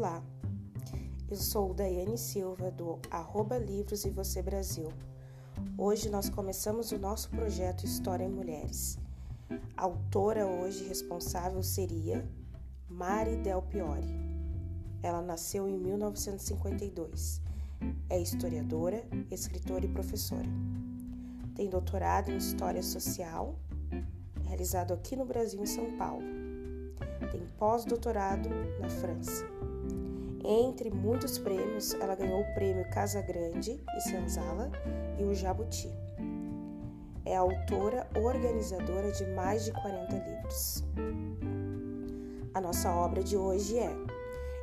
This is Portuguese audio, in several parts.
Olá, eu sou Daiane Silva do arroba Livros e Você Brasil. Hoje nós começamos o nosso projeto História em Mulheres. A autora hoje responsável seria Mari Del Piore. Ela nasceu em 1952. É historiadora, escritora e professora. Tem doutorado em História Social, realizado aqui no Brasil, em São Paulo. Tem pós-doutorado na França. Entre muitos prêmios, ela ganhou o prêmio Casa Grande e Senzala e o Jabuti. É autora organizadora de mais de 40 livros. A nossa obra de hoje é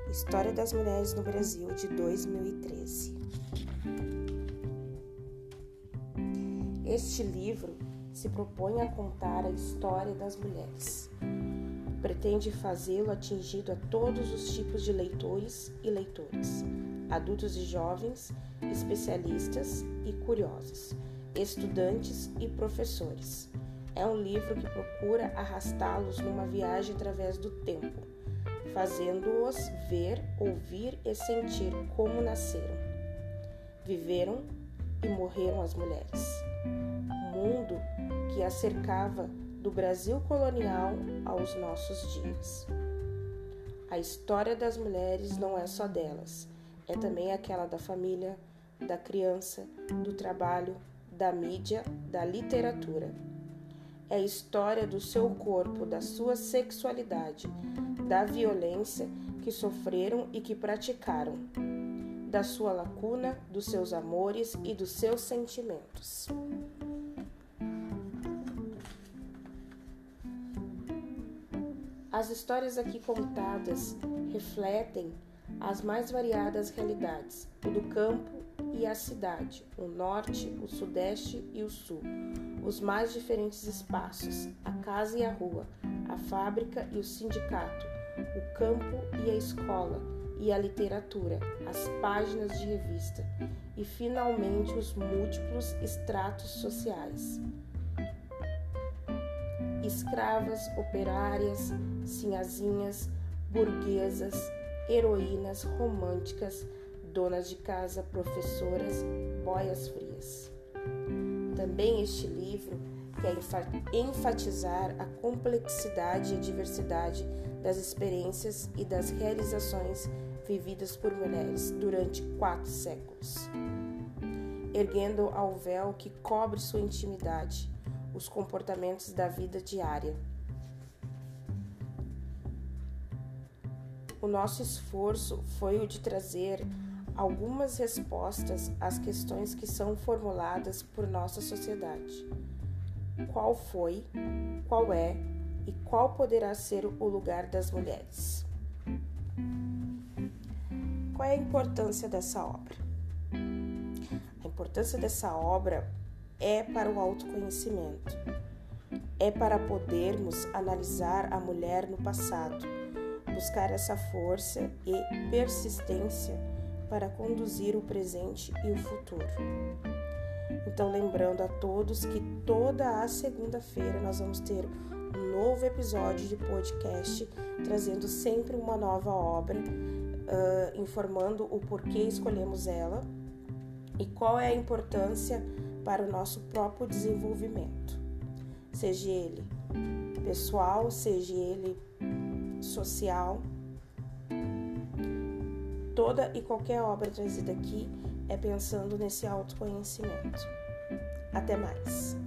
História das Mulheres no Brasil de 2013. Este livro se propõe a contar a história das mulheres. Pretende fazê-lo atingido a todos os tipos de leitores e leitoras, adultos e jovens, especialistas e curiosos, estudantes e professores. É um livro que procura arrastá-los numa viagem através do tempo, fazendo-os ver, ouvir e sentir como nasceram, viveram e morreram as mulheres. O mundo que a cercava do Brasil colonial aos nossos dias. A história das mulheres não é só delas, é também aquela da família, da criança, do trabalho, da mídia, da literatura. É a história do seu corpo, da sua sexualidade, da violência que sofreram e que praticaram, da sua lacuna, dos seus amores e dos seus sentimentos. As histórias aqui contadas refletem as mais variadas realidades, o do campo e a cidade, o norte, o sudeste e o sul, os mais diferentes espaços, a casa e a rua, a fábrica e o sindicato, o campo e a escola, e a literatura, as páginas de revista e, finalmente, os múltiplos estratos sociais. Escravas, operárias, sinhazinhas, burguesas, heroínas românticas, donas de casa, professoras, boias frias. Também este livro quer enfatizar a complexidade e diversidade das experiências e das realizações vividas por mulheres durante quatro séculos, erguendo ao véu que cobre sua intimidade os comportamentos da vida diária. O nosso esforço foi o de trazer algumas respostas às questões que são formuladas por nossa sociedade. Qual foi, qual é e qual poderá ser o lugar das mulheres? Qual é a importância dessa obra? A importância dessa obra é para o autoconhecimento. É para podermos analisar a mulher no passado, buscar essa força e persistência para conduzir o presente e o futuro. Então, lembrando a todos que toda a segunda-feira nós vamos ter um novo episódio de podcast, trazendo sempre uma nova obra, uh, informando o porquê escolhemos ela e qual é a importância para o nosso próprio desenvolvimento, seja ele pessoal, seja ele social. Toda e qualquer obra trazida aqui é pensando nesse autoconhecimento. Até mais!